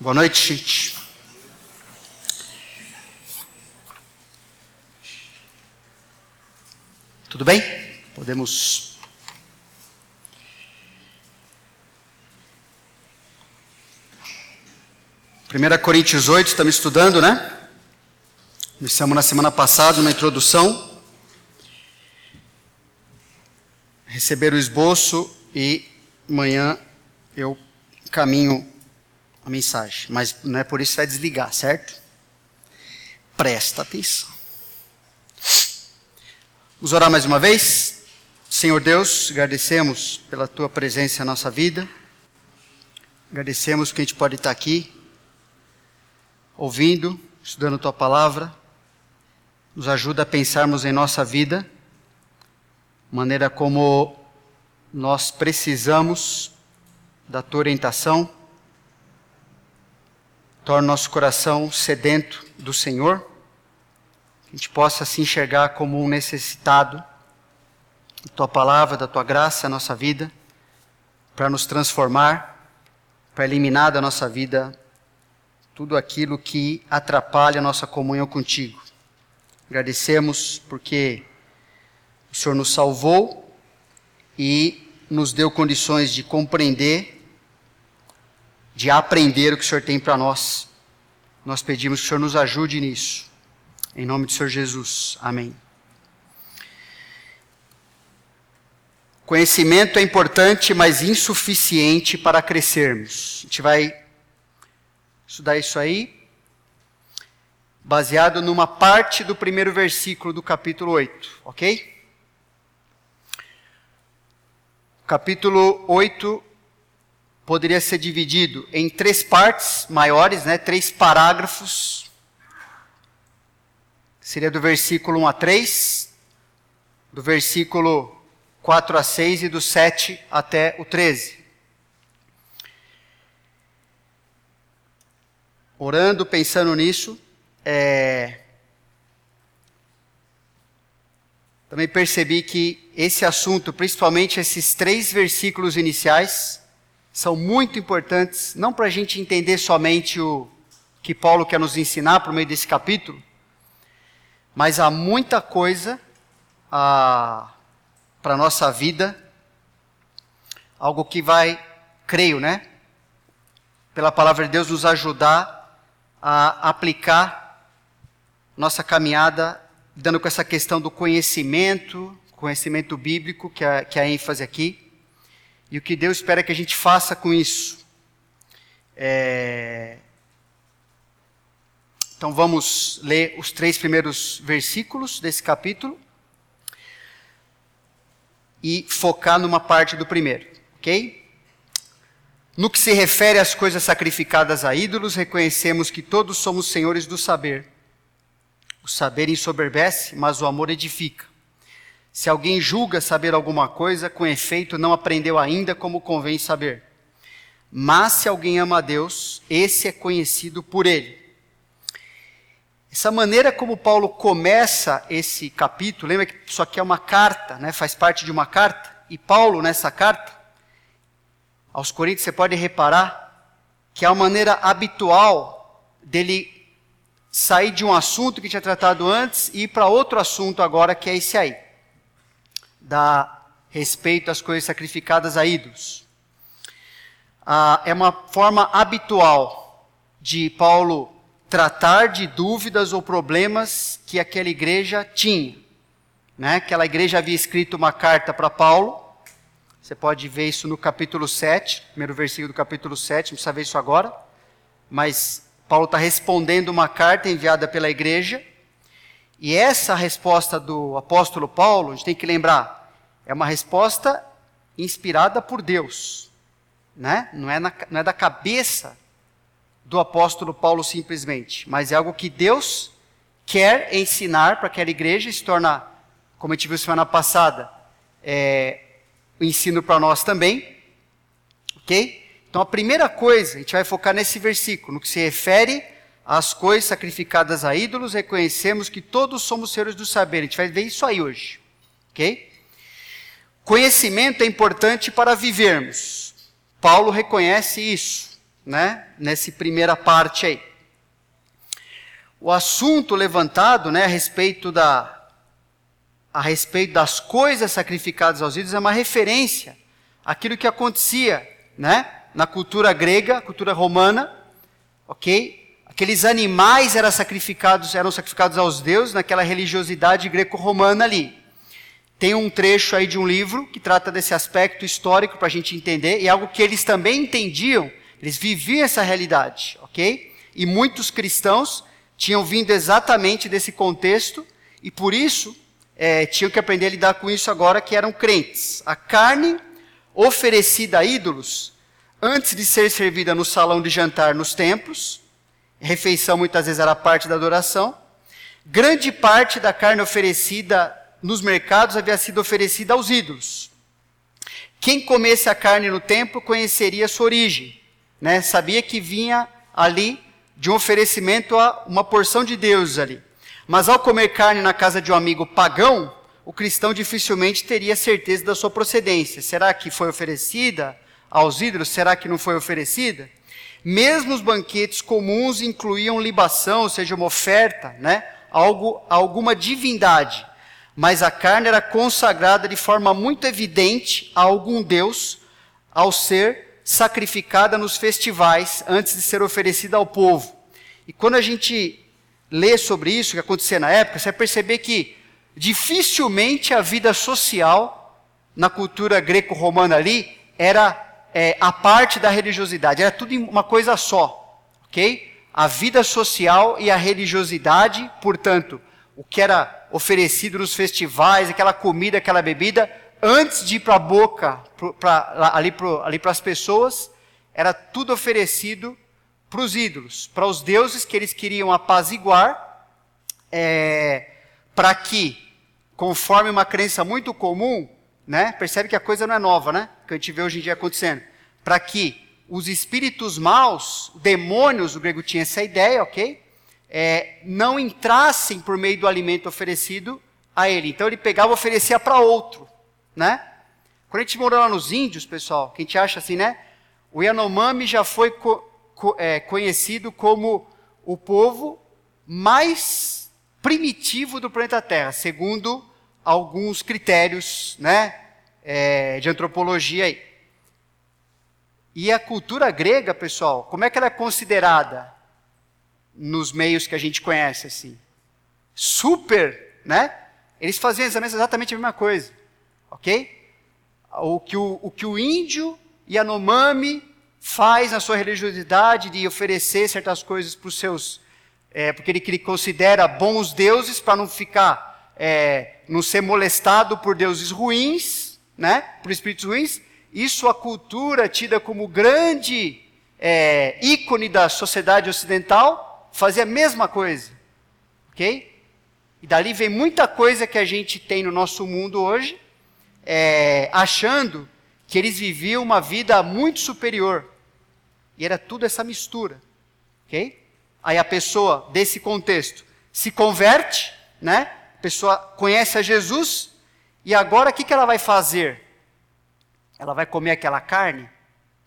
Boa noite, gente. Tudo bem? Podemos. Primeira Coríntios 8, estamos estudando, né? Iniciamos na semana passada uma introdução. Receber o esboço e amanhã eu caminho a mensagem. Mas não é por isso que vai desligar, certo? Presta atenção. Vamos orar mais uma vez? Senhor Deus, agradecemos pela tua presença na nossa vida. Agradecemos que a gente pode estar aqui, ouvindo, estudando tua palavra. Nos ajuda a pensarmos em nossa vida, maneira como nós precisamos da tua orientação. Torna nosso coração sedento do Senhor que a gente possa se enxergar como um necessitado da tua palavra, da tua graça na nossa vida, para nos transformar, para eliminar da nossa vida tudo aquilo que atrapalha a nossa comunhão contigo. Agradecemos porque o Senhor nos salvou e nos deu condições de compreender, de aprender o que o Senhor tem para nós. Nós pedimos que o Senhor nos ajude nisso. Em nome do Senhor Jesus. Amém. Conhecimento é importante, mas insuficiente para crescermos. A gente vai estudar isso aí, baseado numa parte do primeiro versículo do capítulo 8, ok? Capítulo 8 poderia ser dividido em três partes maiores, né, três parágrafos seria do versículo 1 a 3, do versículo 4 a 6 e do 7 até o 13. Orando, pensando nisso, é... também percebi que esse assunto, principalmente esses três versículos iniciais, são muito importantes, não para a gente entender somente o que Paulo quer nos ensinar por meio desse capítulo, mas há muita coisa ah, para a nossa vida, algo que vai, creio, né? Pela palavra de Deus, nos ajudar a aplicar nossa caminhada, dando com essa questão do conhecimento, conhecimento bíblico, que é, que é a ênfase aqui, e o que Deus espera que a gente faça com isso. É, então vamos ler os três primeiros versículos desse capítulo e focar numa parte do primeiro, ok? No que se refere às coisas sacrificadas a ídolos, reconhecemos que todos somos senhores do saber. O saber ensoberbece, mas o amor edifica. Se alguém julga saber alguma coisa, com efeito não aprendeu ainda como convém saber. Mas se alguém ama a Deus, esse é conhecido por ele. Essa maneira como Paulo começa esse capítulo, lembra que isso aqui é uma carta, né? faz parte de uma carta, e Paulo, nessa carta, aos Coríntios, você pode reparar que é a maneira habitual dele sair de um assunto que tinha tratado antes e ir para outro assunto agora, que é esse aí, da respeito às coisas sacrificadas a ídolos. Ah, é uma forma habitual de Paulo tratar de dúvidas ou problemas que aquela igreja tinha. Né? Aquela igreja havia escrito uma carta para Paulo, você pode ver isso no capítulo 7, primeiro versículo do capítulo 7, não precisa ver isso agora, mas Paulo está respondendo uma carta enviada pela igreja, e essa resposta do apóstolo Paulo, a gente tem que lembrar, é uma resposta inspirada por Deus, né? não, é na, não é da cabeça do apóstolo Paulo simplesmente, mas é algo que Deus quer ensinar para aquela igreja, se torna, como a gente viu semana passada, é, o ensino para nós também, ok? Então a primeira coisa, a gente vai focar nesse versículo, no que se refere às coisas sacrificadas a ídolos, reconhecemos que todos somos seres do saber, a gente vai ver isso aí hoje, ok? Conhecimento é importante para vivermos, Paulo reconhece isso né, nessa primeira parte aí. O assunto levantado, né, a respeito da a respeito das coisas sacrificadas aos ídolos é uma referência àquilo que acontecia, né, na cultura grega, cultura romana, OK? Aqueles animais eram sacrificados, eram sacrificados aos deuses naquela religiosidade greco-romana ali. Tem um trecho aí de um livro que trata desse aspecto histórico para a gente entender, e algo que eles também entendiam, eles viviam essa realidade, ok? E muitos cristãos tinham vindo exatamente desse contexto e por isso é, tinham que aprender a lidar com isso agora que eram crentes. A carne oferecida a ídolos, antes de ser servida no salão de jantar nos templos, refeição muitas vezes era parte da adoração, grande parte da carne oferecida nos mercados havia sido oferecida aos ídolos. Quem comesse a carne no templo conheceria sua origem, né? sabia que vinha ali de um oferecimento a uma porção de Deus ali. Mas ao comer carne na casa de um amigo pagão, o cristão dificilmente teria certeza da sua procedência. Será que foi oferecida aos ídolos? Será que não foi oferecida? Mesmo os banquetes comuns incluíam libação, ou seja, uma oferta, né? Algo, alguma divindade. Mas a carne era consagrada de forma muito evidente a algum Deus ao ser sacrificada nos festivais antes de ser oferecida ao povo. E quando a gente lê sobre isso que acontecia na época, você vai perceber que dificilmente a vida social na cultura greco-romana ali era é, a parte da religiosidade, era tudo uma coisa só, ok? A vida social e a religiosidade, portanto, o que era oferecido nos festivais, aquela comida, aquela bebida, antes de ir para a boca, pra, ali para ali as pessoas, era tudo oferecido para os ídolos, para os deuses que eles queriam apaziguar, é, para que, conforme uma crença muito comum, né, percebe que a coisa não é nova, né, que a gente vê hoje em dia acontecendo, para que os espíritos maus, demônios, o grego tinha essa ideia, ok? É, não entrassem por meio do alimento oferecido a ele. Então ele pegava e oferecia para outro né? Quando a gente morou lá nos índios, pessoal, que a gente acha assim, né? O Yanomami já foi co co é, conhecido como o povo mais primitivo do planeta Terra, segundo alguns critérios, né? É, de antropologia aí. E a cultura grega, pessoal, como é que ela é considerada nos meios que a gente conhece assim? Super, né? Eles faziam exatamente a mesma coisa. Ok? O que o, o, que o índio Yanomami faz na sua religiosidade de oferecer certas coisas para os seus. É, porque ele, ele, considera bons deuses para não ficar. É, não ser molestado por deuses ruins, né? Por espíritos ruins. Isso a cultura tida como grande é, ícone da sociedade ocidental fazia a mesma coisa. Ok? E dali vem muita coisa que a gente tem no nosso mundo hoje é, achando que eles viviam uma vida muito superior. E era tudo essa mistura. Ok? Aí a pessoa, desse contexto, se converte, né? A pessoa conhece a Jesus, e agora o que, que ela vai fazer? Ela vai comer aquela carne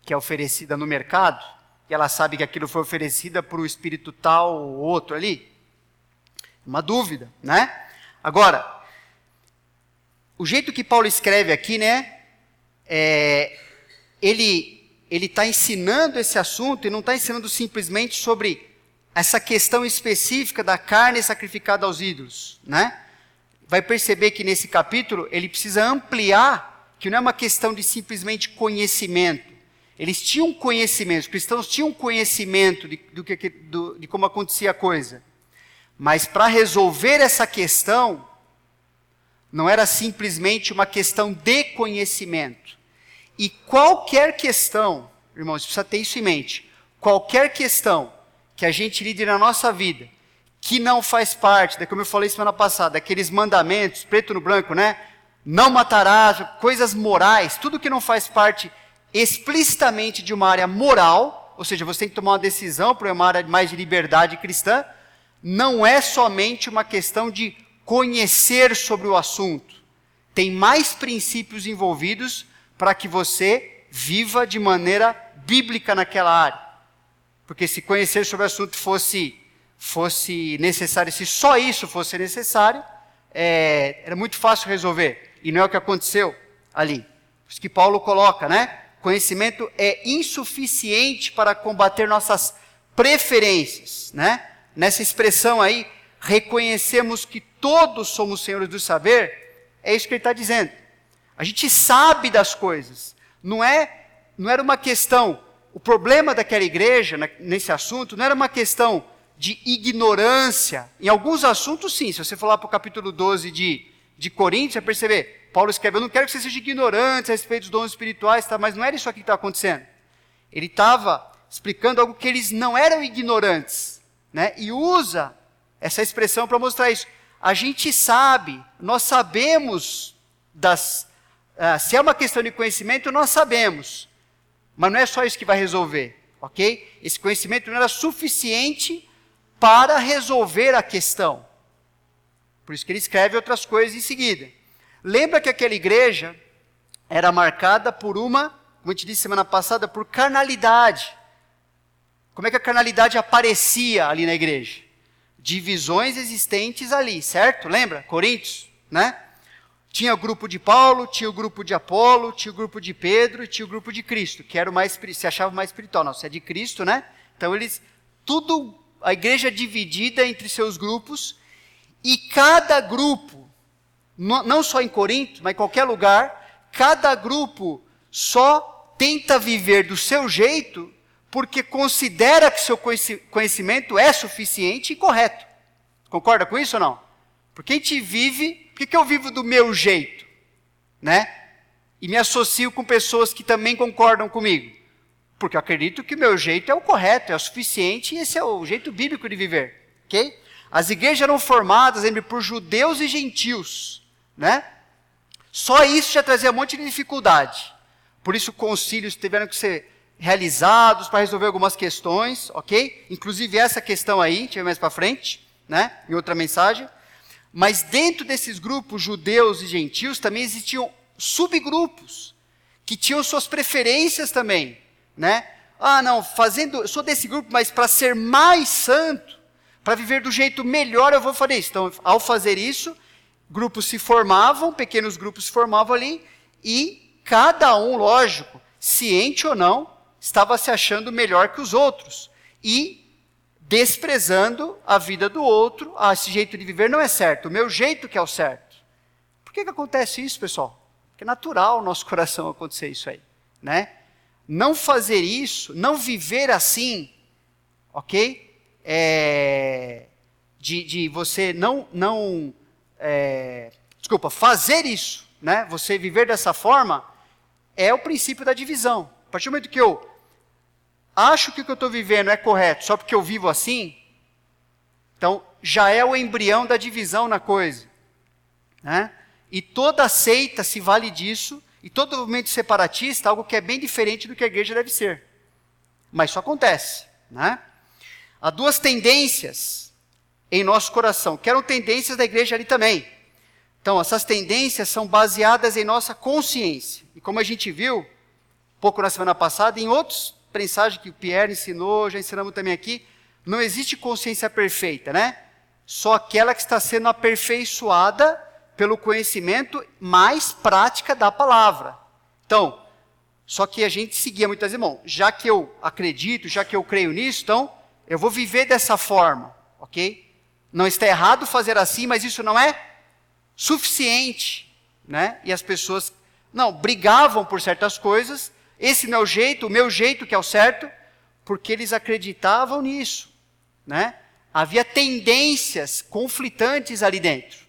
que é oferecida no mercado, e ela sabe que aquilo foi oferecida por um espírito tal ou outro ali? Uma dúvida, né? Agora, o jeito que Paulo escreve aqui, né? É, ele ele está ensinando esse assunto e não está ensinando simplesmente sobre essa questão específica da carne sacrificada aos ídolos, né? Vai perceber que nesse capítulo ele precisa ampliar que não é uma questão de simplesmente conhecimento. Eles tinham conhecimento, os cristãos tinham conhecimento de, do que, do, de como acontecia a coisa. Mas para resolver essa questão, não era simplesmente uma questão de conhecimento. E qualquer questão, irmãos, precisa ter isso em mente. Qualquer questão que a gente lide na nossa vida, que não faz parte, da, como eu falei semana passada, daqueles mandamentos, preto no branco, né? Não matarás, coisas morais, tudo que não faz parte explicitamente de uma área moral, ou seja, você tem que tomar uma decisão para uma área mais de liberdade cristã, não é somente uma questão de conhecer sobre o assunto. Tem mais princípios envolvidos para que você viva de maneira bíblica naquela área. Porque se conhecer sobre o assunto fosse, fosse necessário, se só isso fosse necessário, é, era muito fácil resolver. E não é o que aconteceu ali. Por isso que Paulo coloca, né? Conhecimento é insuficiente para combater nossas preferências, né? Nessa expressão aí, reconhecemos que todos somos senhores do saber, é isso que ele está dizendo. A gente sabe das coisas. Não é, não era uma questão. O problema daquela igreja nesse assunto não era uma questão de ignorância. Em alguns assuntos, sim. Se você lá para o capítulo 12 de, de Coríntios, você vai perceber. Paulo escreve: Eu não quero que você seja ignorante a respeito dos dons espirituais, tá? mas não era isso aqui que está acontecendo. Ele estava explicando algo que eles não eram ignorantes. Né? E usa essa expressão para mostrar isso. A gente sabe, nós sabemos das. Uh, se é uma questão de conhecimento, nós sabemos. Mas não é só isso que vai resolver, ok? Esse conhecimento não era suficiente para resolver a questão. Por isso que ele escreve outras coisas em seguida. Lembra que aquela igreja era marcada por uma, como eu te disse semana passada, por carnalidade. Como é que a carnalidade aparecia ali na igreja? Divisões existentes ali, certo? Lembra? Coríntios, né? Tinha o grupo de Paulo, tinha o grupo de Apolo, tinha o grupo de Pedro e tinha o grupo de Cristo, que era o mais, se achava mais espiritual. Não, se é de Cristo, né? Então eles, tudo, a igreja dividida entre seus grupos, e cada grupo, não só em Corinto, mas em qualquer lugar, cada grupo só tenta viver do seu jeito porque considera que seu conhecimento é suficiente e correto. Concorda com isso ou não? Porque a gente vive, por que eu vivo do meu jeito? Né? E me associo com pessoas que também concordam comigo. Porque eu acredito que o meu jeito é o correto, é o suficiente e esse é o jeito bíblico de viver. Ok? As igrejas eram formadas, lembre, por judeus e gentios. Né? Só isso já trazia um monte de dificuldade. Por isso, concílios tiveram que ser realizados para resolver algumas questões, ok? Inclusive essa questão aí, tive mais para frente, né? Em outra mensagem. Mas dentro desses grupos judeus e gentios também existiam subgrupos que tinham suas preferências também, né? Ah, não, fazendo, sou desse grupo, mas para ser mais santo, para viver do jeito melhor, eu vou fazer isso. Então, ao fazer isso, grupos se formavam, pequenos grupos se formavam ali, e cada um, lógico, ciente ou não, estava se achando melhor que os outros e desprezando a vida do outro. Ah, esse jeito de viver não é certo, o meu jeito que é o certo. Por que, que acontece isso, pessoal? Porque é natural o nosso coração acontecer isso aí, né? Não fazer isso, não viver assim, ok? É, de, de você não, não é, desculpa, fazer isso, né? Você viver dessa forma é o princípio da divisão. A partir do momento que eu acho que o que eu estou vivendo é correto só porque eu vivo assim, então já é o embrião da divisão na coisa. Né? E toda seita se vale disso, e todo movimento separatista, algo que é bem diferente do que a igreja deve ser. Mas isso acontece. Né? Há duas tendências em nosso coração, que eram tendências da igreja ali também. Então, essas tendências são baseadas em nossa consciência. E como a gente viu, pouco na semana passada, em outros mensagem que o Pierre ensinou, já ensinamos também aqui, não existe consciência perfeita, né? Só aquela que está sendo aperfeiçoada pelo conhecimento mais prática da palavra. Então, só que a gente seguia muitas bom, já que eu acredito, já que eu creio nisso, então eu vou viver dessa forma, ok? Não está errado fazer assim, mas isso não é suficiente, né? E as pessoas, não, brigavam por certas coisas, esse não é o jeito, o meu jeito que é o certo, porque eles acreditavam nisso, né? Havia tendências conflitantes ali dentro.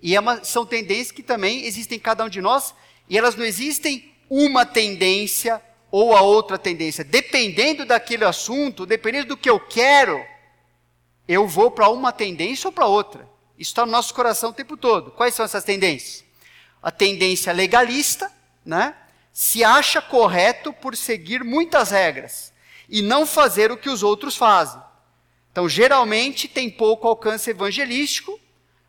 E é uma, são tendências que também existem em cada um de nós, e elas não existem uma tendência ou a outra tendência. Dependendo daquele assunto, dependendo do que eu quero, eu vou para uma tendência ou para outra. Isso está no nosso coração o tempo todo. Quais são essas tendências? A tendência legalista, né? se acha correto por seguir muitas regras e não fazer o que os outros fazem. Então, geralmente tem pouco alcance evangelístico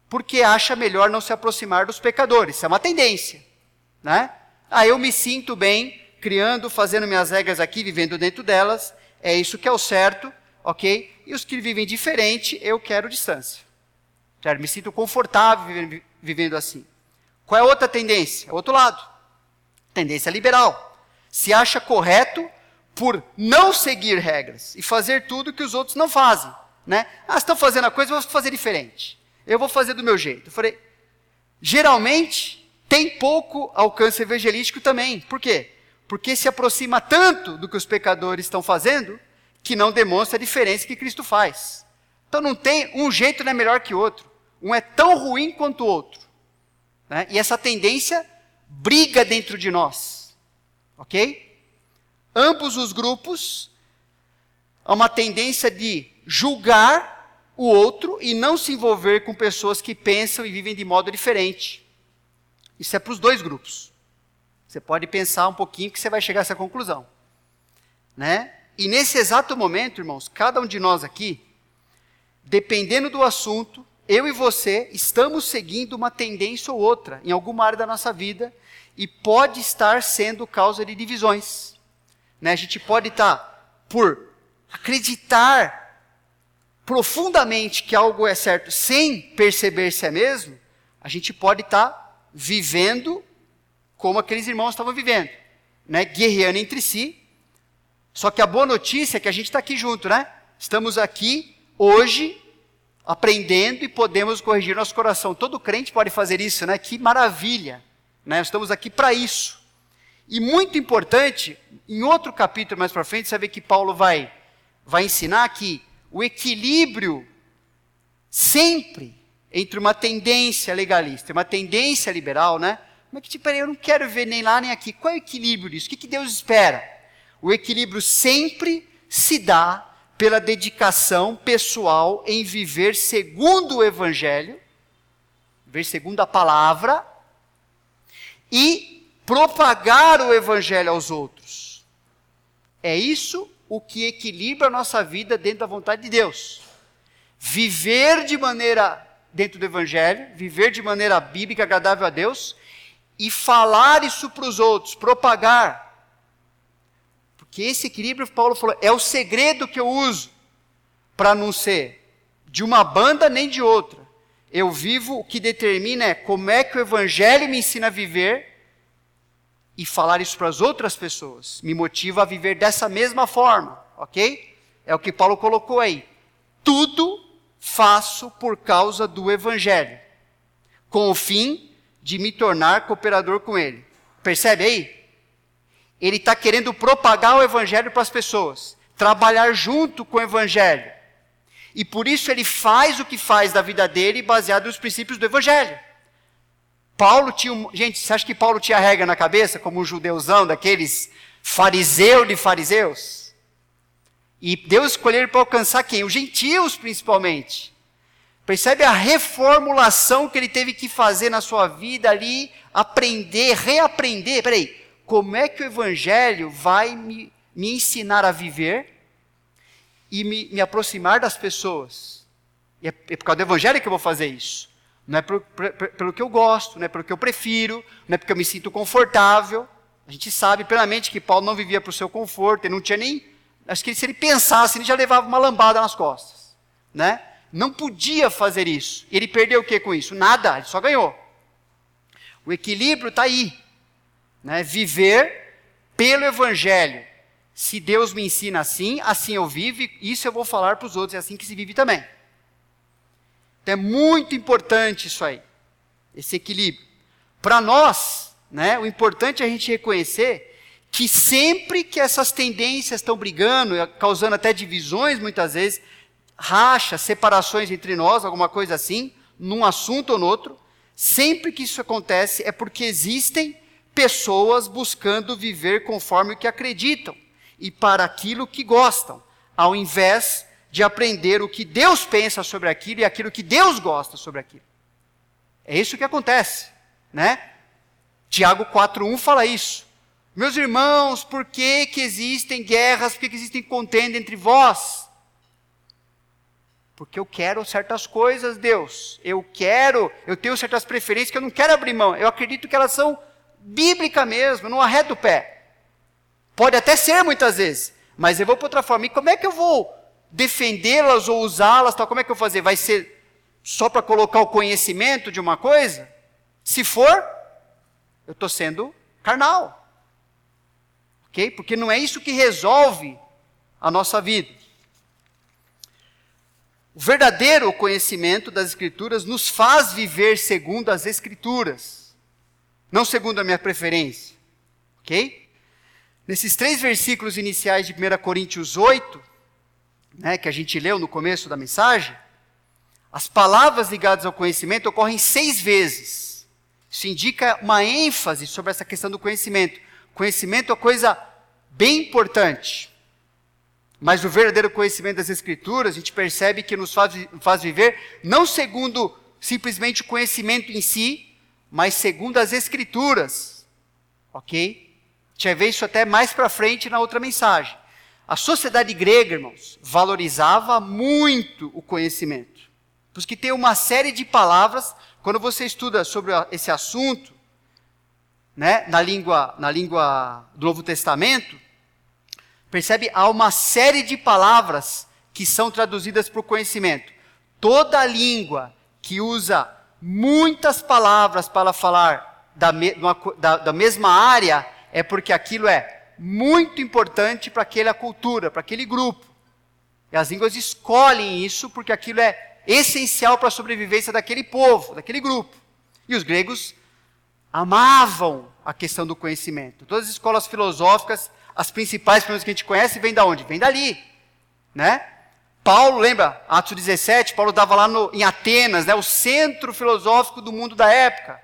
porque acha melhor não se aproximar dos pecadores. Isso é uma tendência, né? Ah, eu me sinto bem criando, fazendo minhas regras aqui, vivendo dentro delas. é isso que é o certo, ok? E os que vivem diferente, eu quero distância. Certo? Me sinto confortável vivendo assim. Qual é a outra tendência? É outro lado. Tendência liberal. Se acha correto por não seguir regras e fazer tudo que os outros não fazem. Né? Ah, estão fazendo a coisa, eu vou fazer diferente. Eu vou fazer do meu jeito. Eu falei, geralmente tem pouco alcance evangelístico também. Por quê? Porque se aproxima tanto do que os pecadores estão fazendo que não demonstra a diferença que Cristo faz. Então não tem um jeito não é melhor que o outro. Um é tão ruim quanto o outro. Né? E essa tendência briga dentro de nós. Ok? Ambos os grupos há uma tendência de julgar o outro e não se envolver com pessoas que pensam e vivem de modo diferente. Isso é para os dois grupos. Você pode pensar um pouquinho que você vai chegar a essa conclusão. Né? E nesse exato momento, irmãos, cada um de nós aqui, dependendo do assunto, eu e você estamos seguindo uma tendência ou outra em alguma área da nossa vida e pode estar sendo causa de divisões. Né? A gente pode estar tá, por acreditar profundamente que algo é certo sem perceber se é mesmo, a gente pode estar tá vivendo como aqueles irmãos estavam vivendo, né? guerreando entre si. Só que a boa notícia é que a gente está aqui junto, né? Estamos aqui hoje aprendendo e podemos corrigir nosso coração. Todo crente pode fazer isso, né? Que maravilha! Né? Estamos aqui para isso. E muito importante, em outro capítulo mais para frente, você vê que Paulo vai, vai ensinar que o equilíbrio sempre entre uma tendência legalista e uma tendência liberal, né? Como é que, tipo, eu não quero ver nem lá nem aqui. Qual é o equilíbrio disso? O que, que Deus espera? O equilíbrio sempre se dá pela dedicação pessoal em viver segundo o Evangelho, viver segundo a palavra, e propagar o evangelho aos outros. É isso o que equilibra a nossa vida dentro da vontade de Deus. Viver de maneira dentro do evangelho, viver de maneira bíblica agradável a Deus e falar isso para os outros, propagar. Porque esse equilíbrio, Paulo falou, é o segredo que eu uso para não ser de uma banda nem de outra. Eu vivo o que determina é como é que o evangelho me ensina a viver e falar isso para as outras pessoas me motiva a viver dessa mesma forma, ok? É o que Paulo colocou aí. Tudo faço por causa do Evangelho, com o fim de me tornar cooperador com ele. Percebe aí? Ele está querendo propagar o Evangelho para as pessoas, trabalhar junto com o Evangelho. E por isso ele faz o que faz da vida dele baseado nos princípios do Evangelho. Paulo tinha. Um, gente, você acha que Paulo tinha regra na cabeça, como um judeuzão daqueles fariseu de fariseus? E Deus escolheu ele para alcançar quem? Os gentios, principalmente. Percebe a reformulação que ele teve que fazer na sua vida ali, aprender, reaprender. Peraí, como é que o Evangelho vai me, me ensinar a viver e me, me aproximar das pessoas? E é, é por causa do Evangelho que eu vou fazer isso. Não é por, por, pelo que eu gosto, não é pelo que eu prefiro, não é porque eu me sinto confortável. A gente sabe plenamente que Paulo não vivia para o seu conforto, ele não tinha nem. Acho que se ele pensasse, ele já levava uma lambada nas costas. Né? Não podia fazer isso. E ele perdeu o que com isso? Nada, ele só ganhou. O equilíbrio está aí. Né? Viver pelo Evangelho. Se Deus me ensina assim, assim eu vivo, isso eu vou falar para os outros, é assim que se vive também. Então é muito importante isso aí, esse equilíbrio. Para nós, né, o importante é a gente reconhecer que sempre que essas tendências estão brigando, causando até divisões muitas vezes, rachas, separações entre nós, alguma coisa assim, num assunto ou no outro, sempre que isso acontece é porque existem pessoas buscando viver conforme o que acreditam e para aquilo que gostam, ao invés de aprender o que Deus pensa sobre aquilo e aquilo que Deus gosta sobre aquilo. É isso que acontece, né? Tiago 4:1 fala isso. Meus irmãos, por que, que existem guerras, por que, que existem contenda entre vós? Porque eu quero certas coisas, Deus. Eu quero, eu tenho certas preferências que eu não quero abrir mão. Eu acredito que elas são bíblicas mesmo, não arredo o pé. Pode até ser muitas vezes, mas eu vou para outra forma. E como é que eu vou defendê-las ou usá-las? Como é que eu vou fazer? Vai ser só para colocar o conhecimento de uma coisa? Se for, eu estou sendo carnal. Ok? Porque não é isso que resolve a nossa vida. O verdadeiro conhecimento das Escrituras nos faz viver segundo as Escrituras, não segundo a minha preferência. Ok? Nesses três versículos iniciais de 1 Coríntios 8, né, que a gente leu no começo da mensagem, as palavras ligadas ao conhecimento ocorrem seis vezes. Isso indica uma ênfase sobre essa questão do conhecimento. Conhecimento é coisa bem importante. Mas o verdadeiro conhecimento das Escrituras, a gente percebe que nos faz, faz viver não segundo simplesmente o conhecimento em si, mas segundo as Escrituras. Ok? A ver isso até mais para frente na outra mensagem. A sociedade grega, irmãos, valorizava muito o conhecimento. Por isso que tem uma série de palavras, quando você estuda sobre esse assunto, né, na língua, na língua do Novo Testamento, Percebe? Há uma série de palavras que são traduzidas para o conhecimento. Toda língua que usa muitas palavras para falar da, da, da mesma área é porque aquilo é muito importante para aquela cultura, para aquele grupo. E as línguas escolhem isso porque aquilo é essencial para a sobrevivência daquele povo, daquele grupo. E os gregos amavam a questão do conhecimento. Todas as escolas filosóficas as principais pelo que a gente conhece, vem da onde? Vem dali, né? Paulo, lembra? Atos 17, Paulo estava lá no, em Atenas, né, o centro filosófico do mundo da época.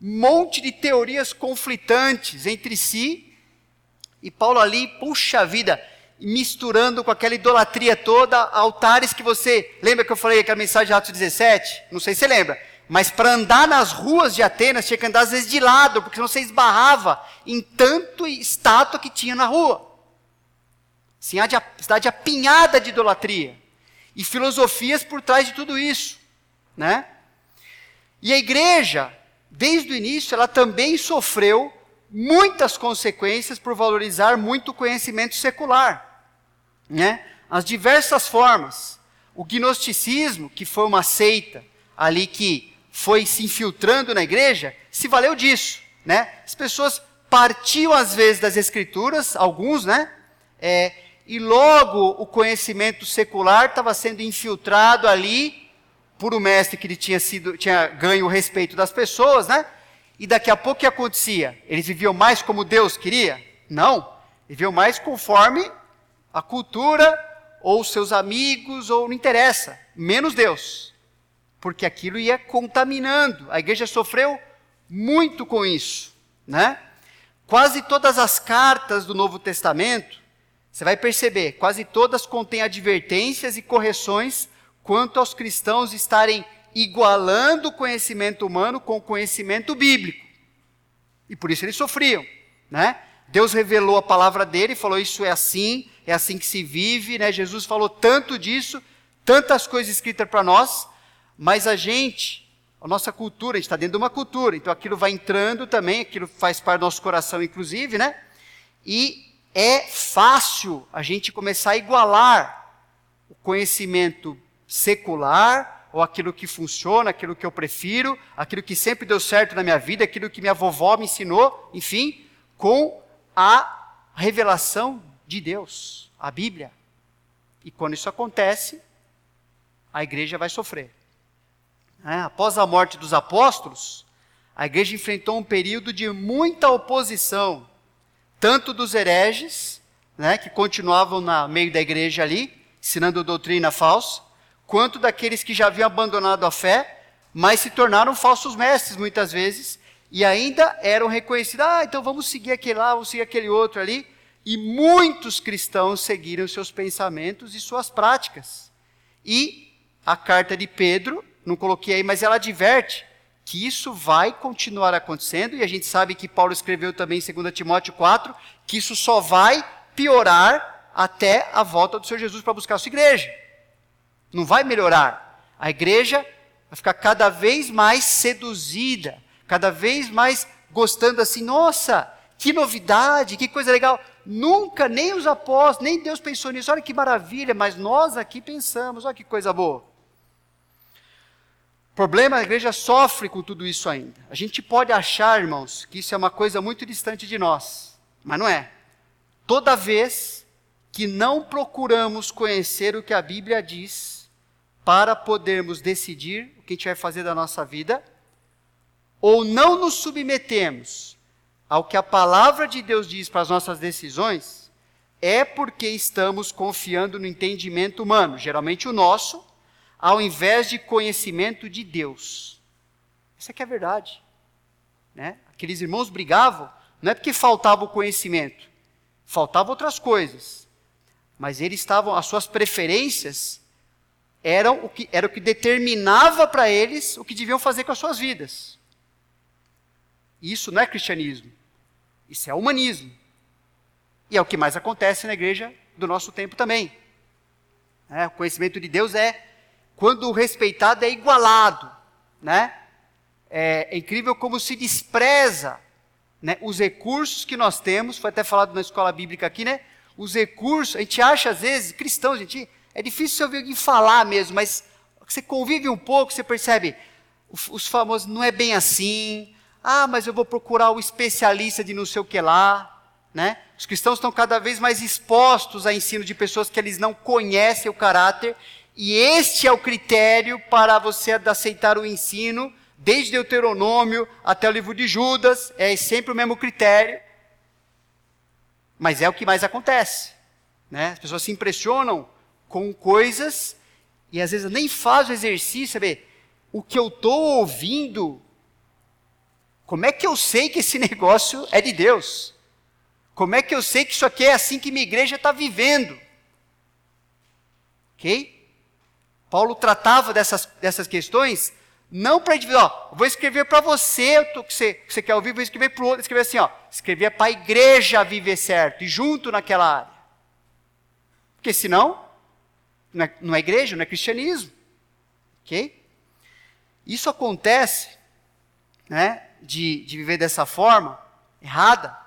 Um monte de teorias conflitantes entre si. E Paulo ali, puxa vida, misturando com aquela idolatria toda, altares que você. Lembra que eu falei aquela mensagem de Atos 17? Não sei se você lembra. Mas para andar nas ruas de Atenas, tinha que andar às vezes de lado, porque senão você esbarrava em tanto estátua que tinha na rua. Cidade, apinhada de idolatria. E filosofias por trás de tudo isso. Né? E a igreja, desde o início, ela também sofreu muitas consequências por valorizar muito o conhecimento secular. Né? As diversas formas. O gnosticismo, que foi uma seita ali que foi se infiltrando na igreja, se valeu disso, né? As pessoas partiam às vezes das escrituras, alguns, né? É, e logo o conhecimento secular estava sendo infiltrado ali por um mestre que ele tinha sido, tinha ganho o respeito das pessoas, né? E daqui a pouco o que acontecia? Eles viviam mais como Deus queria? Não. Viviam mais conforme a cultura ou seus amigos, ou não interessa, menos Deus porque aquilo ia contaminando. A igreja sofreu muito com isso, né? Quase todas as cartas do Novo Testamento, você vai perceber, quase todas contêm advertências e correções quanto aos cristãos estarem igualando o conhecimento humano com o conhecimento bíblico. E por isso eles sofriam, né? Deus revelou a palavra dele falou: Isso é assim, é assim que se vive, né? Jesus falou tanto disso, tantas coisas escritas para nós, mas a gente, a nossa cultura, a gente está dentro de uma cultura, então aquilo vai entrando também, aquilo faz parte do nosso coração, inclusive, né? E é fácil a gente começar a igualar o conhecimento secular, ou aquilo que funciona, aquilo que eu prefiro, aquilo que sempre deu certo na minha vida, aquilo que minha vovó me ensinou, enfim, com a revelação de Deus, a Bíblia. E quando isso acontece, a igreja vai sofrer. É, após a morte dos apóstolos, a igreja enfrentou um período de muita oposição, tanto dos hereges, né, que continuavam no meio da igreja ali, ensinando doutrina falsa, quanto daqueles que já haviam abandonado a fé, mas se tornaram falsos mestres muitas vezes, e ainda eram reconhecidos, ah, então vamos seguir aquele lá, vamos seguir aquele outro ali, e muitos cristãos seguiram seus pensamentos e suas práticas. E a carta de Pedro não coloquei aí, mas ela adverte que isso vai continuar acontecendo, e a gente sabe que Paulo escreveu também em 2 Timóteo 4, que isso só vai piorar até a volta do Senhor Jesus para buscar a sua igreja. Não vai melhorar. A igreja vai ficar cada vez mais seduzida, cada vez mais gostando assim, nossa, que novidade, que coisa legal. Nunca, nem os apóstolos, nem Deus pensou nisso. Olha que maravilha, mas nós aqui pensamos, olha que coisa boa. O problema, a igreja sofre com tudo isso ainda. A gente pode achar, irmãos, que isso é uma coisa muito distante de nós, mas não é. Toda vez que não procuramos conhecer o que a Bíblia diz para podermos decidir o que a gente vai fazer da nossa vida, ou não nos submetemos ao que a palavra de Deus diz para as nossas decisões, é porque estamos confiando no entendimento humano, geralmente o nosso, ao invés de conhecimento de Deus. É que é a verdade. Né? Aqueles irmãos brigavam, não é porque faltava o conhecimento, faltavam outras coisas. Mas eles estavam, as suas preferências eram o que, era o que determinava para eles o que deviam fazer com as suas vidas. Isso não é cristianismo. Isso é humanismo. E é o que mais acontece na igreja do nosso tempo também. É, o conhecimento de Deus é quando o respeitado é igualado. Né? É, é incrível como se despreza né, os recursos que nós temos, foi até falado na escola bíblica aqui, né? Os recursos, a gente acha às vezes, cristãos, gente, é difícil você ouvir alguém falar mesmo, mas você convive um pouco, você percebe, os famosos, não é bem assim, ah, mas eu vou procurar o especialista de não sei o que lá. Né? Os cristãos estão cada vez mais expostos a ensino de pessoas que eles não conhecem o caráter, e este é o critério para você aceitar o ensino, desde Deuteronômio até o livro de Judas, é sempre o mesmo critério. Mas é o que mais acontece. Né? As pessoas se impressionam com coisas e às vezes nem fazem o exercício, saber o que eu estou ouvindo como é que eu sei que esse negócio é de Deus? Como é que eu sei que isso aqui é assim que minha igreja está vivendo? Ok? Paulo tratava dessas, dessas questões não para indivíduo, ó, vou escrever para você, que você, que você quer ouvir, vou escrever para o outro, escrever assim, ó, escrever para a igreja viver certo, e junto naquela área. Porque senão, não é, não é igreja, não é cristianismo. Ok? Isso acontece, né, de, de viver dessa forma errada,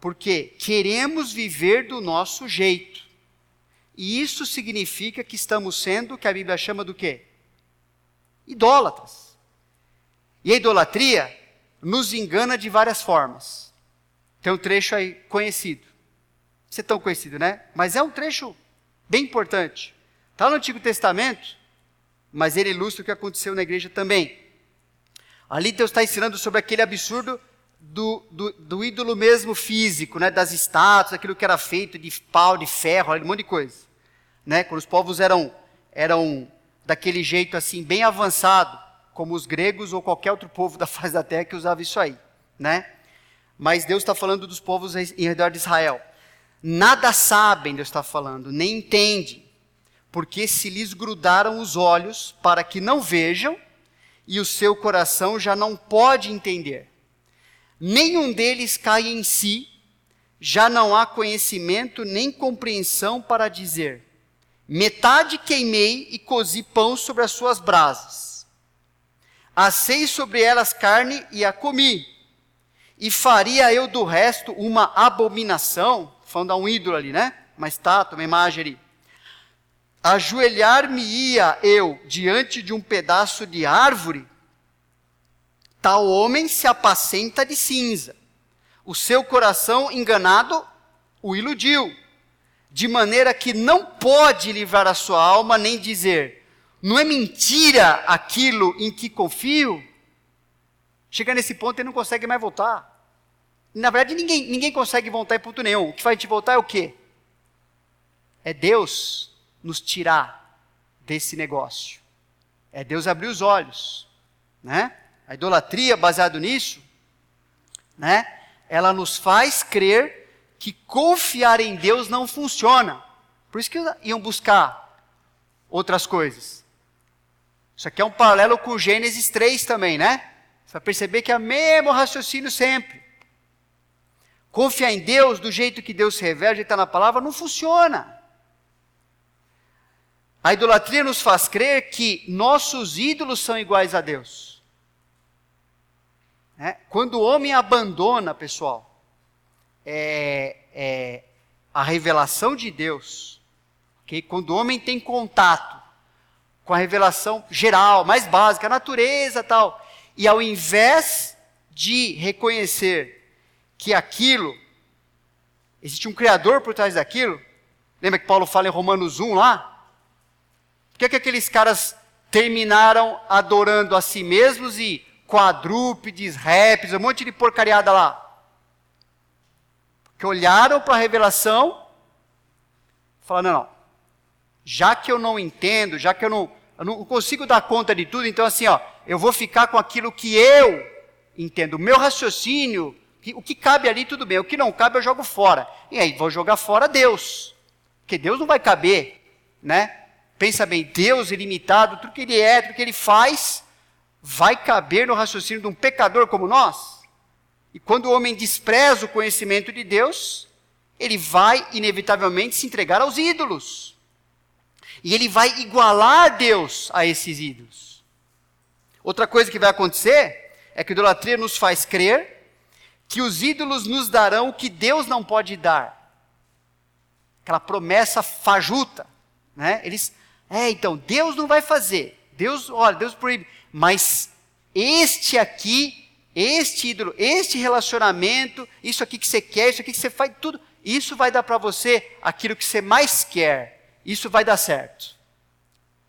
porque queremos viver do nosso jeito. E isso significa que estamos sendo o que a Bíblia chama do quê? Idólatras. E a idolatria nos engana de várias formas. Tem um trecho aí conhecido. Você é tão conhecido, né? Mas é um trecho bem importante. Está no Antigo Testamento, mas ele ilustra o que aconteceu na igreja também. Ali Deus está ensinando sobre aquele absurdo do, do, do, ídolo mesmo físico, né, das estátuas, aquilo que era feito de pau, de ferro, um monte de coisa. Né, quando os povos eram, eram daquele jeito assim, bem avançado, como os gregos ou qualquer outro povo da face da terra que usava isso aí. Né? Mas Deus está falando dos povos em redor de Israel. Nada sabem, Deus está falando, nem entendem, porque se lhes grudaram os olhos para que não vejam e o seu coração já não pode entender. Nenhum deles cai em si, já não há conhecimento nem compreensão para dizer: metade queimei e cozi pão sobre as suas brasas. Assei sobre elas carne e a comi. E faria eu do resto uma abominação, falando a um ídolo ali, né? Uma estátua, uma imagem ali ajoelhar-me-ia eu diante de um pedaço de árvore, tal homem se apacenta de cinza. O seu coração enganado o iludiu, de maneira que não pode livrar a sua alma nem dizer: não é mentira aquilo em que confio? Chega nesse ponto e não consegue mais voltar. Na verdade, ninguém, ninguém consegue voltar em ponto nenhum. O que faz gente voltar é o quê? É Deus nos tirar desse negócio. É Deus abrir os olhos, né? A idolatria baseado nisso, né? Ela nos faz crer que confiar em Deus não funciona. Por isso que iam buscar outras coisas. Isso aqui é um paralelo com Gênesis 3 também, né? Você vai perceber que é o mesmo raciocínio sempre. Confiar em Deus do jeito que Deus se revela, está na palavra, não funciona. A idolatria nos faz crer que nossos ídolos são iguais a Deus. É? Quando o homem abandona, pessoal, é, é a revelação de Deus, okay? quando o homem tem contato com a revelação geral, mais básica, a natureza tal, e ao invés de reconhecer que aquilo, existe um Criador por trás daquilo, lembra que Paulo fala em Romanos 1 lá? Por que, que aqueles caras terminaram adorando a si mesmos e quadrúpedes, répteis, um monte de porcariada lá? Que olharam para a revelação, falaram: não, não, já que eu não entendo, já que eu não, eu não consigo dar conta de tudo, então assim, ó, eu vou ficar com aquilo que eu entendo, o meu raciocínio, o que cabe ali, tudo bem, o que não cabe eu jogo fora. E aí, vou jogar fora Deus, porque Deus não vai caber, né? Pensa bem, Deus ilimitado, tudo que Ele é, tudo que Ele faz, vai caber no raciocínio de um pecador como nós? E quando o homem despreza o conhecimento de Deus, ele vai inevitavelmente se entregar aos ídolos. E ele vai igualar Deus a esses ídolos. Outra coisa que vai acontecer é que a idolatria nos faz crer que os ídolos nos darão o que Deus não pode dar. Aquela promessa fajuta, né? Eles, é, então Deus não vai fazer. Deus, olha, Deus proíbe, mas este aqui este ídolo, este relacionamento, isso aqui que você quer, isso aqui que você faz, tudo, isso vai dar para você aquilo que você mais quer. Isso vai dar certo.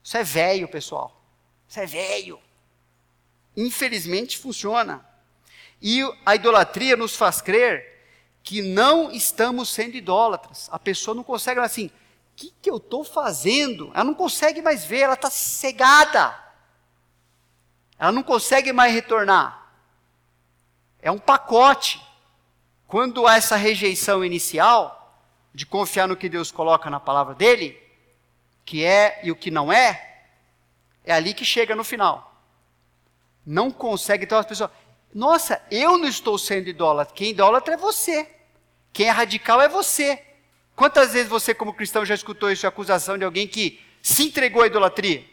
Isso é velho, pessoal. Isso é velho. Infelizmente funciona. E a idolatria nos faz crer que não estamos sendo idólatras. A pessoa não consegue assim, o que, que eu estou fazendo? Ela não consegue mais ver, ela está cegada. Ela não consegue mais retornar. É um pacote. Quando há essa rejeição inicial, de confiar no que Deus coloca na palavra dele, que é e o que não é, é ali que chega no final. Não consegue, então as pessoas, nossa, eu não estou sendo idólatra, quem é idólatra é você, quem é radical é você. Quantas vezes você, como cristão, já escutou isso, acusação de alguém que se entregou à idolatria?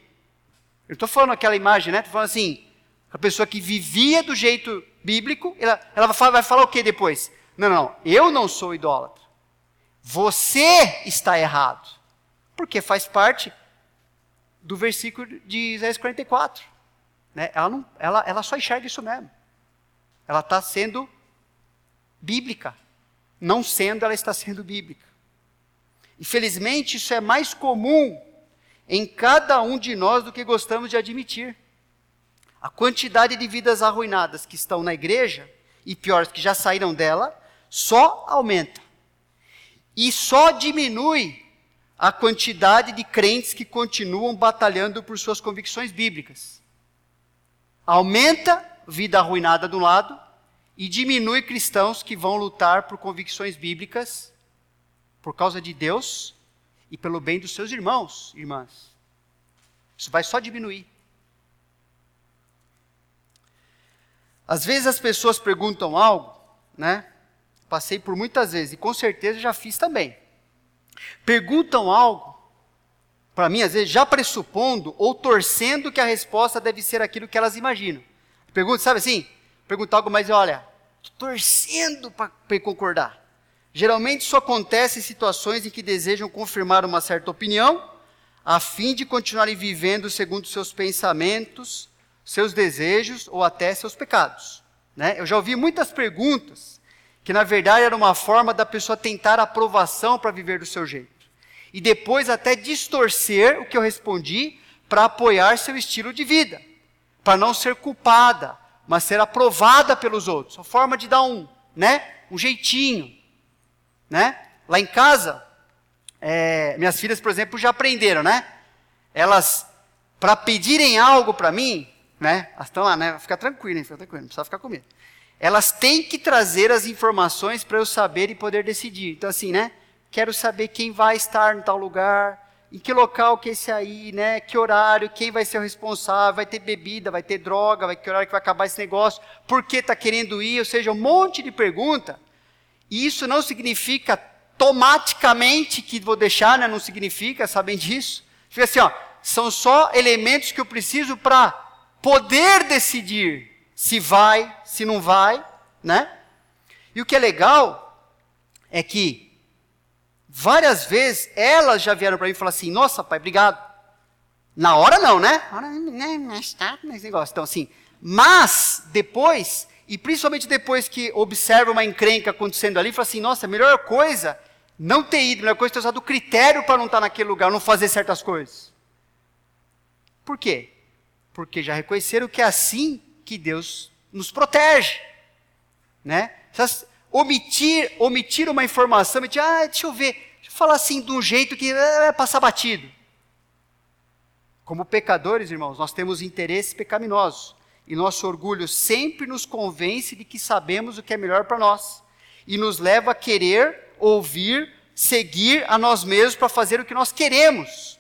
Eu estou falando aquela imagem, né? Estou falando assim, a pessoa que vivia do jeito bíblico, ela, ela vai, falar, vai falar o que depois? Não, não, eu não sou idólatra. Você está errado. Porque faz parte do versículo de Isaías 44. Né? Ela, não, ela, ela só enxerga isso mesmo. Ela está sendo bíblica. Não sendo, ela está sendo bíblica. Infelizmente, isso é mais comum em cada um de nós do que gostamos de admitir. A quantidade de vidas arruinadas que estão na igreja, e piores que já saíram dela, só aumenta. E só diminui a quantidade de crentes que continuam batalhando por suas convicções bíblicas. Aumenta vida arruinada de um lado e diminui cristãos que vão lutar por convicções bíblicas por causa de Deus e pelo bem dos seus irmãos, irmãs. Isso vai só diminuir. Às vezes as pessoas perguntam algo, né? Passei por muitas vezes e com certeza já fiz também. Perguntam algo, para mim, às vezes, já pressupondo ou torcendo que a resposta deve ser aquilo que elas imaginam. Pergunta, sabe assim? Perguntar algo mais, olha, torcendo para concordar. Geralmente isso acontece em situações em que desejam confirmar uma certa opinião, a fim de continuarem vivendo segundo seus pensamentos seus desejos ou até seus pecados. Né? Eu já ouvi muitas perguntas que, na verdade, era uma forma da pessoa tentar aprovação para viver do seu jeito. E depois até distorcer o que eu respondi para apoiar seu estilo de vida, para não ser culpada, mas ser aprovada pelos outros. A forma de dar um, né, um jeitinho, né? Lá em casa, é, minhas filhas, por exemplo, já aprenderam, né? Elas, para pedirem algo para mim, né? Elas estão lá, né? Fica tranquilo, fica tranquilo, não precisa ficar com medo. Elas têm que trazer as informações para eu saber e poder decidir. Então, assim, né? Quero saber quem vai estar em tal lugar, em que local que é esse aí, né? Que horário, quem vai ser o responsável, vai ter bebida, vai ter droga, vai que horário que vai acabar esse negócio, por que está querendo ir, ou seja, um monte de pergunta. E isso não significa automaticamente que vou deixar, né? Não significa, sabem disso. Fica assim, ó, são só elementos que eu preciso para poder decidir se vai, se não vai, né? E o que é legal é que várias vezes elas já vieram para mim e falaram assim: Nossa, pai, obrigado. Na hora não, né? Mais tarde, nesse negócio. Então, assim, mas depois, e principalmente depois que observa uma encrenca acontecendo ali, fala assim: Nossa, a melhor coisa não ter ido, a melhor coisa é ter usado o critério para não estar naquele lugar, não fazer certas coisas. Por quê? Porque já reconheceram que é assim que Deus nos protege. Né? Omitir, omitir uma informação, omitir, ah, deixa eu ver, deixa eu falar assim de um jeito que vai passar batido. Como pecadores, irmãos, nós temos interesses pecaminosos. E nosso orgulho sempre nos convence de que sabemos o que é melhor para nós. E nos leva a querer, ouvir, seguir a nós mesmos para fazer o que nós queremos.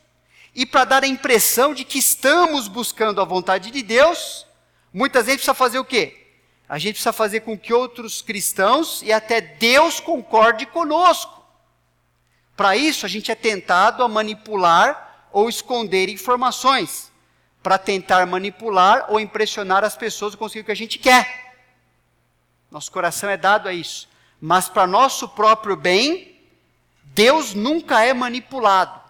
E para dar a impressão de que estamos buscando a vontade de Deus, muitas vezes precisa fazer o quê? A gente precisa fazer com que outros cristãos e até Deus concorde conosco. Para isso, a gente é tentado a manipular ou esconder informações, para tentar manipular ou impressionar as pessoas e conseguir o que a gente quer. Nosso coração é dado a isso. Mas para nosso próprio bem, Deus nunca é manipulado.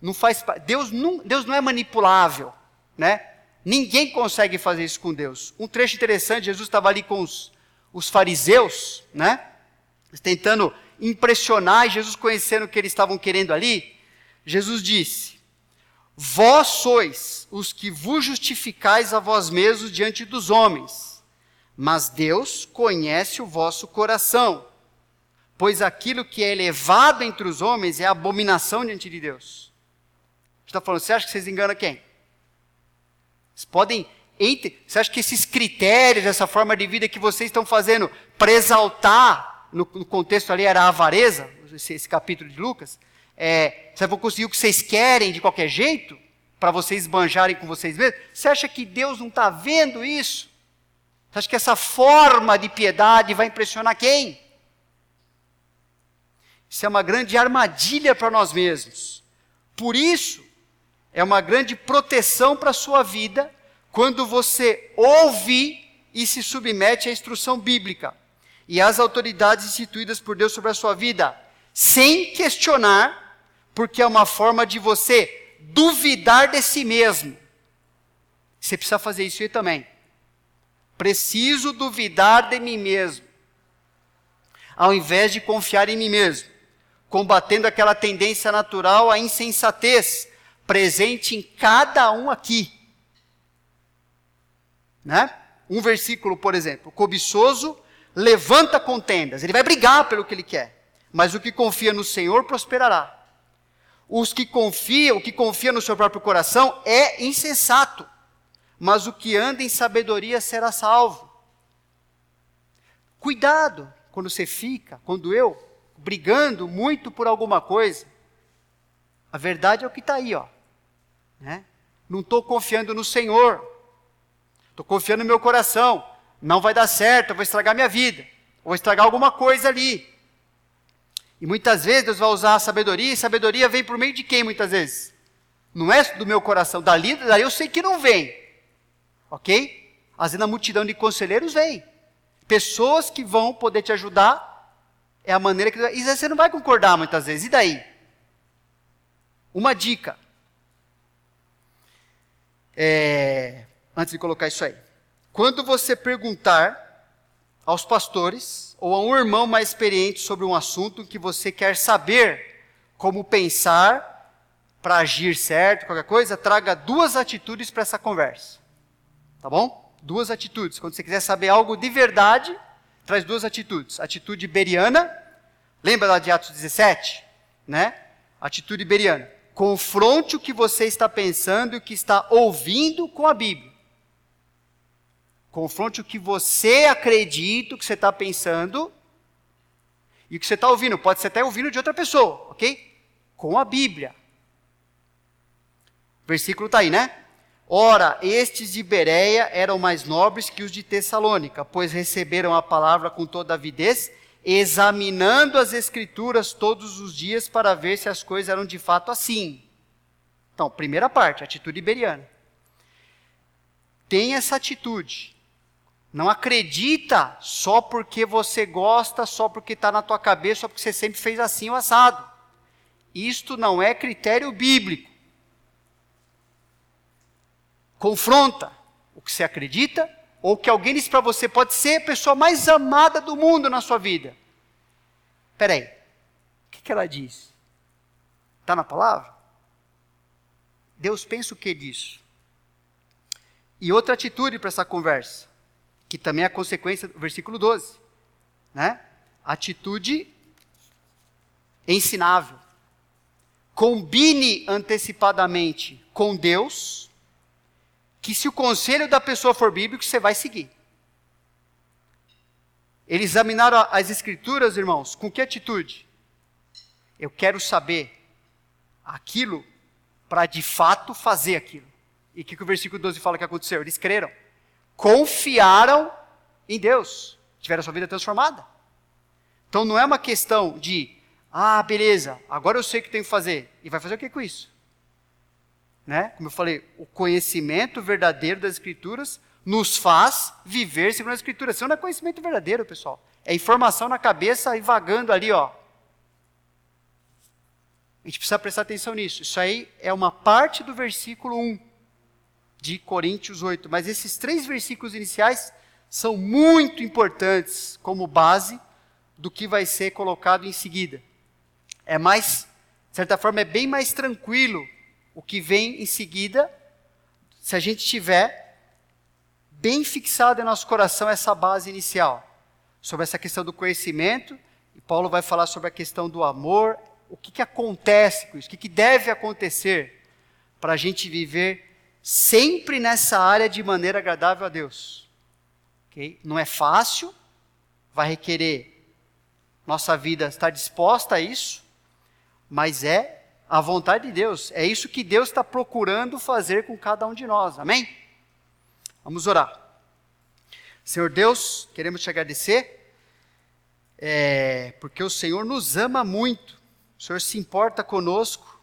Não faz, Deus, não, Deus não é manipulável, né? Ninguém consegue fazer isso com Deus. Um trecho interessante, Jesus estava ali com os, os fariseus, né? Tentando impressionar, e Jesus conhecendo o que eles estavam querendo ali, Jesus disse: Vós sois os que vos justificais a vós mesmos diante dos homens, mas Deus conhece o vosso coração, pois aquilo que é elevado entre os homens é abominação diante de Deus. Está falando, você acha que vocês enganam quem? Vocês podem. Entre, você acha que esses critérios, essa forma de vida que vocês estão fazendo para exaltar, no, no, contexto ali era a avareza, esse, esse capítulo de Lucas, é, vocês vão conseguir o que vocês querem de qualquer jeito, para vocês banjarem com vocês mesmos? Você acha que Deus não está vendo isso? Você acha que essa forma de piedade vai impressionar quem? Isso é uma grande armadilha para nós mesmos. Por isso, é uma grande proteção para a sua vida quando você ouve e se submete à instrução bíblica e às autoridades instituídas por Deus sobre a sua vida, sem questionar, porque é uma forma de você duvidar de si mesmo. Você precisa fazer isso aí também. Preciso duvidar de mim mesmo, ao invés de confiar em mim mesmo, combatendo aquela tendência natural à insensatez presente em cada um aqui. Né? Um versículo, por exemplo: cobiçoso levanta contendas, ele vai brigar pelo que ele quer, mas o que confia no Senhor prosperará. Os que confiam, o que confia no seu próprio coração é insensato, mas o que anda em sabedoria será salvo. Cuidado quando você fica, quando eu, brigando muito por alguma coisa. A verdade é o que está aí, ó. Né? Não estou confiando no Senhor. Estou confiando no meu coração. Não vai dar certo, eu vou estragar minha vida. Vou estragar alguma coisa ali. E muitas vezes Deus vai usar a sabedoria, e sabedoria vem por meio de quem muitas vezes? Não é do meu coração, dali, daí eu sei que não vem. Ok? Às vezes na multidão de conselheiros vem. Pessoas que vão poder te ajudar, é a maneira que. E você não vai concordar muitas vezes, e daí? Uma dica é, antes de colocar isso aí. Quando você perguntar aos pastores ou a um irmão mais experiente sobre um assunto que você quer saber como pensar para agir certo, qualquer coisa, traga duas atitudes para essa conversa. Tá bom? Duas atitudes. Quando você quiser saber algo de verdade, traz duas atitudes. Atitude beriana, lembra lá de Atos 17? Né? Atitude beriana. Confronte o que você está pensando e o que está ouvindo com a Bíblia. Confronte o que você acredita, o que você está pensando e o que você está ouvindo. Pode ser até ouvindo de outra pessoa, ok? Com a Bíblia. O versículo está aí, né? Ora, estes de Bereia eram mais nobres que os de Tessalônica, pois receberam a palavra com toda avidez examinando as Escrituras todos os dias para ver se as coisas eram de fato assim. Então, primeira parte, atitude iberiana. Tem essa atitude. Não acredita só porque você gosta, só porque está na tua cabeça, só porque você sempre fez assim o assado. Isto não é critério bíblico. Confronta o que você acredita ou que alguém disse para você pode ser a pessoa mais amada do mundo na sua vida. Peraí, o que, que ela diz? Está na palavra? Deus pensa o que disso? E outra atitude para essa conversa, que também é a consequência do versículo 12, né? Atitude ensinável. Combine antecipadamente com Deus que se o conselho da pessoa for bíblico, você vai seguir. Eles examinaram as escrituras, irmãos, com que atitude? Eu quero saber aquilo para de fato fazer aquilo. E o que, que o versículo 12 fala que aconteceu? Eles creram. Confiaram em Deus. Tiveram sua vida transformada. Então não é uma questão de, ah, beleza, agora eu sei o que tenho que fazer. E vai fazer o que com isso? Né? Como eu falei, o conhecimento verdadeiro das Escrituras nos faz viver segundo as Escrituras. Isso não é conhecimento verdadeiro, pessoal. É informação na cabeça e vagando ali, ó. A gente precisa prestar atenção nisso. Isso aí é uma parte do versículo 1 de Coríntios 8. Mas esses três versículos iniciais são muito importantes como base do que vai ser colocado em seguida. É mais, de certa forma, é bem mais tranquilo o que vem em seguida, se a gente tiver bem fixado em nosso coração essa base inicial, sobre essa questão do conhecimento, e Paulo vai falar sobre a questão do amor, o que, que acontece com isso, o que, que deve acontecer para a gente viver sempre nessa área de maneira agradável a Deus. Okay? Não é fácil, vai requerer nossa vida estar disposta a isso, mas é a vontade de Deus. É isso que Deus está procurando fazer com cada um de nós. Amém? Vamos orar. Senhor Deus, queremos te agradecer, é, porque o Senhor nos ama muito, o Senhor se importa conosco.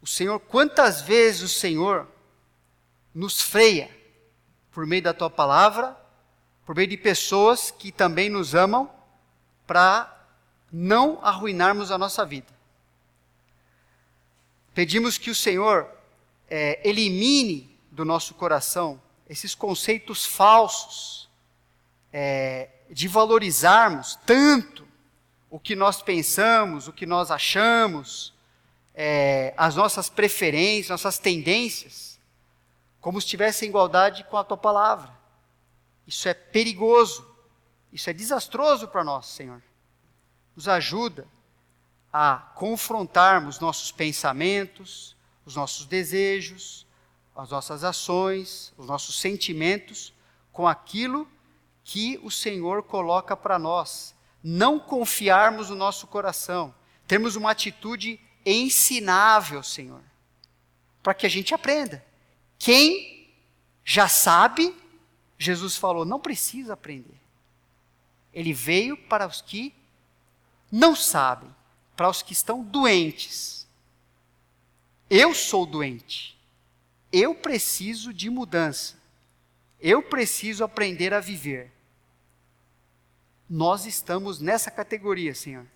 O Senhor, quantas vezes o Senhor nos freia por meio da tua palavra, por meio de pessoas que também nos amam, para não arruinarmos a nossa vida. Pedimos que o Senhor é, elimine do nosso coração esses conceitos falsos é, de valorizarmos tanto o que nós pensamos, o que nós achamos, é, as nossas preferências, nossas tendências, como se estivesse em igualdade com a tua palavra. Isso é perigoso, isso é desastroso para nós, Senhor. Nos ajuda a confrontarmos nossos pensamentos, os nossos desejos, as nossas ações, os nossos sentimentos com aquilo que o Senhor coloca para nós. Não confiarmos no nosso coração, termos uma atitude ensinável, Senhor, para que a gente aprenda. Quem já sabe, Jesus falou, não precisa aprender. Ele veio para os que não sabem para os que estão doentes. Eu sou doente. Eu preciso de mudança. Eu preciso aprender a viver. Nós estamos nessa categoria, Senhor.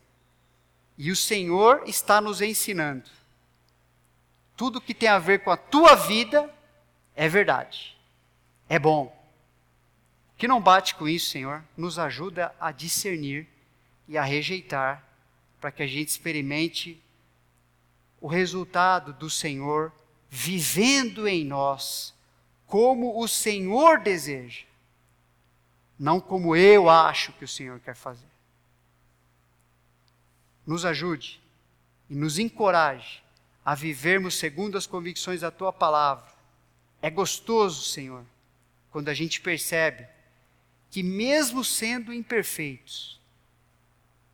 E o Senhor está nos ensinando. Tudo que tem a ver com a tua vida é verdade. É bom. Que não bate com isso, Senhor, nos ajuda a discernir e a rejeitar para que a gente experimente o resultado do Senhor vivendo em nós como o Senhor deseja, não como eu acho que o Senhor quer fazer. Nos ajude e nos encoraje a vivermos segundo as convicções da tua palavra. É gostoso, Senhor, quando a gente percebe que, mesmo sendo imperfeitos,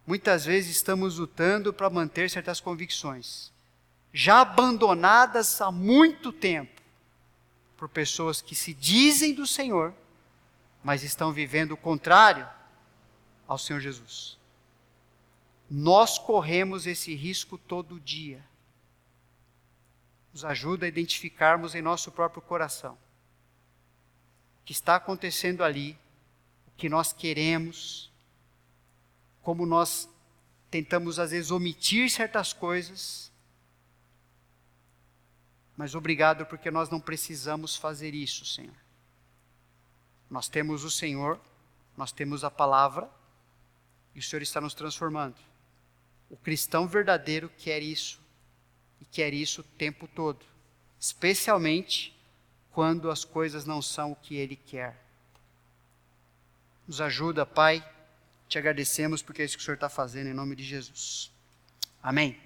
muitas vezes estamos lutando para manter certas convicções, já abandonadas há muito tempo por pessoas que se dizem do Senhor, mas estão vivendo o contrário ao Senhor Jesus. Nós corremos esse risco todo dia. Nos ajuda a identificarmos em nosso próprio coração que está acontecendo ali, o que nós queremos, como nós tentamos às vezes omitir certas coisas. Mas obrigado porque nós não precisamos fazer isso, Senhor. Nós temos o Senhor, nós temos a palavra, e o Senhor está nos transformando. O cristão verdadeiro quer isso, e quer isso o tempo todo, especialmente quando as coisas não são o que ele quer. Nos ajuda, Pai. Te agradecemos porque é isso que o Senhor está fazendo, em nome de Jesus. Amém.